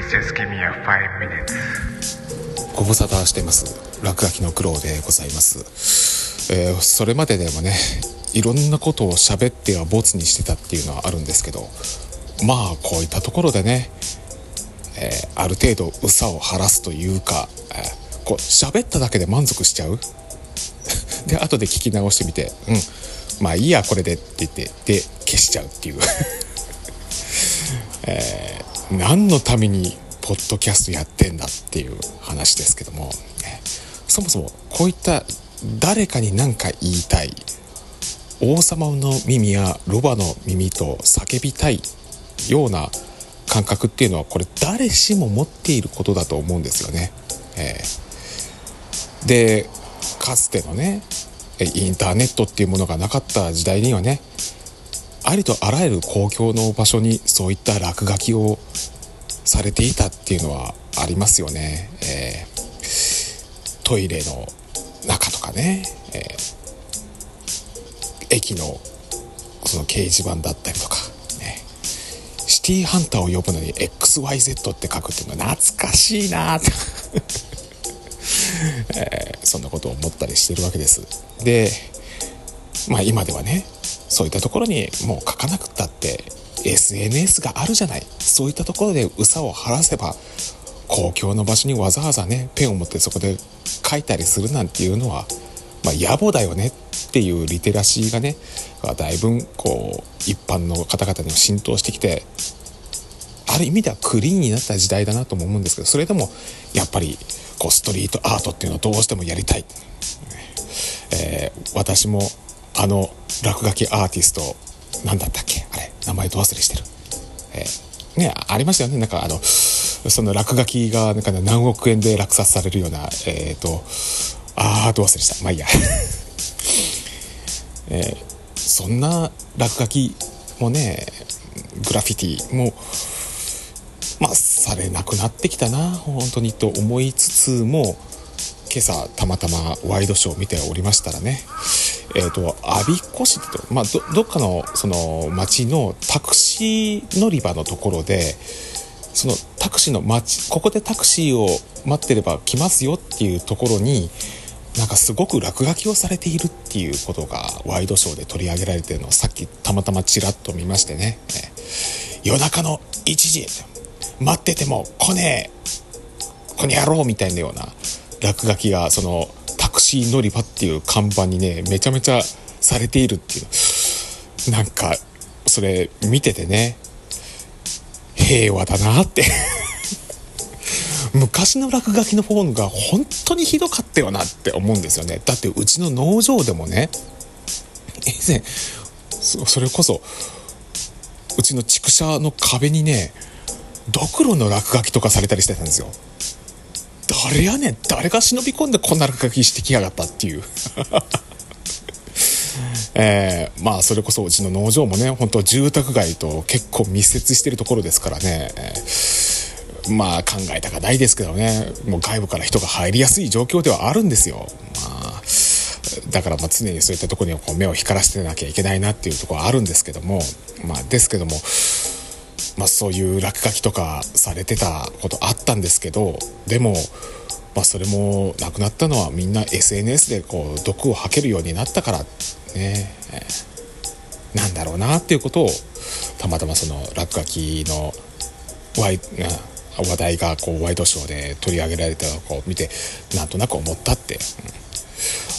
Please just give me a five minutes. ご無沙汰しています。落書きの苦労でございます、えーそれまででもねいろんなことを喋ってはボツにしてたっていうのはあるんですけどまあこういったところでね、えーある程度うさを晴らすというか、えーこう喋っただけで満足しちゃう？で後で聞き直してみてうんまあいいやこれでって言ってで消しちゃうっていう。え何のためにポッドキャストやってんだっていう話ですけども、ねそもそもこういった誰かに何か言いたい王様の耳やロバの耳と叫びたいような感覚っていうのはこれ誰しも持っていることだと思うんですよね。えーでかつてのねインターネットっていうものがなかった時代にはねありとあらゆる公共の場所にそういった落書きをされていたっていうのはありますよね。えートイレの中とかね、えー駅のその掲示板だったりとか、ね、シティハンターを呼ぶのに XYZ って書くっていうのは懐かしいなって えーそんなことを思ったりしてるわけです。で、まあ今ではね、そういったところにもう書かなくったって SNS があるじゃない。そういったところでうさを晴らせば、公共の場所にわざわざね、ペンを持ってそこで書いたりするなんていうのは、まあ野暮だよねっていうリテラシーがね、だいぶこう、一般の方々にも浸透してきて、ある意味ではクリーンになった時代だなとも思うんですけどそれでもやっぱりこうストリートアートっていうのをどうしてもやりたい、えー私もあの落書きアーティスト何だったっけ？あれ名前と忘れしてる、えーねありましたよね。なんかあのその落書きがなんか何億円で落札されるようなえっ、とあーど忘れした。まあいいや。えーそんな落書きもねグラフィティもまあされなくなってきたな本当にと思いつつも今朝たまたまワイドショーを見ておりましたらね。えっ、と我孫子市ってと、まあ、どどっかのその町のタクシー乗り場のところでそのタクシーの待ちここでタクシーを待ってれば来ますよっていうところになんかすごく落書きをされているっていうことがワイドショーで取り上げられてるのをさっきたまたまちらっと見ましてね、えー夜中の1時待ってても来ねえ。この野郎みたいなような落書きがそのクシー乗り場っていう看板にねめちゃめちゃされているっていう。なんかそれ見ててね平和だなって。昔の落書きの方が本当にひどかったよなって思うんですよね。だってうちの農場でもね以前そそれこそうちの畜舎の壁にねドクロの落書きとかされたりしてたんですよ。誰やねん。誰が忍び込んでこんな落書きしてきやがったっていう。えーまあそれこそうちの農場もね本当住宅街と結構密接してるところですからね、えーまあ考えたがないですけどね。もう外部から人が入りやすい状況ではあるんですよ。まあだからま常にそういったとこにこう目を光らせてなきゃいけないなっていうとこはあるんですけども。まあですけどもまあ、そういう落書きとかされてたことあったんですけどでも、まあ、それもなくなったのはみんな SNS でこう毒を吐けるようになったからね、なんだろうなっていうことをたまたまその落書きのワイ話題がこうワイドショーで取り上げられたのをこう見てなんとなく思ったって、うん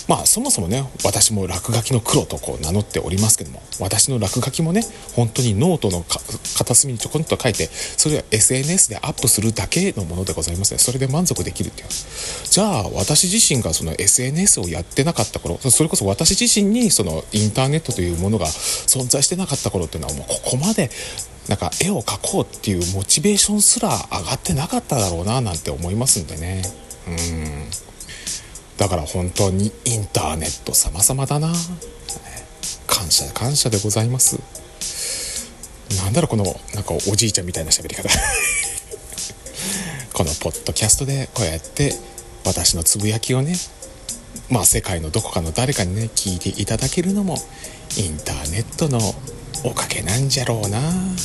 まあそもそもね私も落書きの黒とこう名乗っておりますけども私の落書きもね本当にノートの片隅にちょこんと書いてそれを SNS でアップするだけのものでございますね。それで満足できるっていう。じゃあ私自身がその SNS をやってなかった頃それこそ私自身にそのインターネットというものが存在してなかった頃っていうのはもうここまでなんか絵を描こうっていうモチベーションすら上がってなかっただろうななんて思いますんでね。うん。だから本当にインターネット様々だな。感謝感謝でございます。なんだろうこのなんかおじいちゃんみたいな喋り方。このポッドキャストでこうやって私のつぶやきをねまあ世界のどこかの誰かにね聞いていただけるのもインターネットのおかげなんじゃろうな、うん、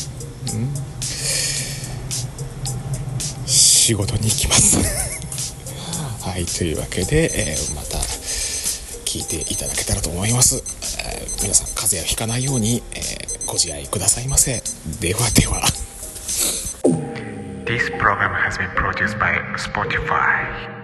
仕事に行きます。はいというわけで、えーまた聞いていただけたらと思います、えー皆さん風邪をひかないように、えーご自愛くださいませ。ではでは。This program has been produced by Spotify.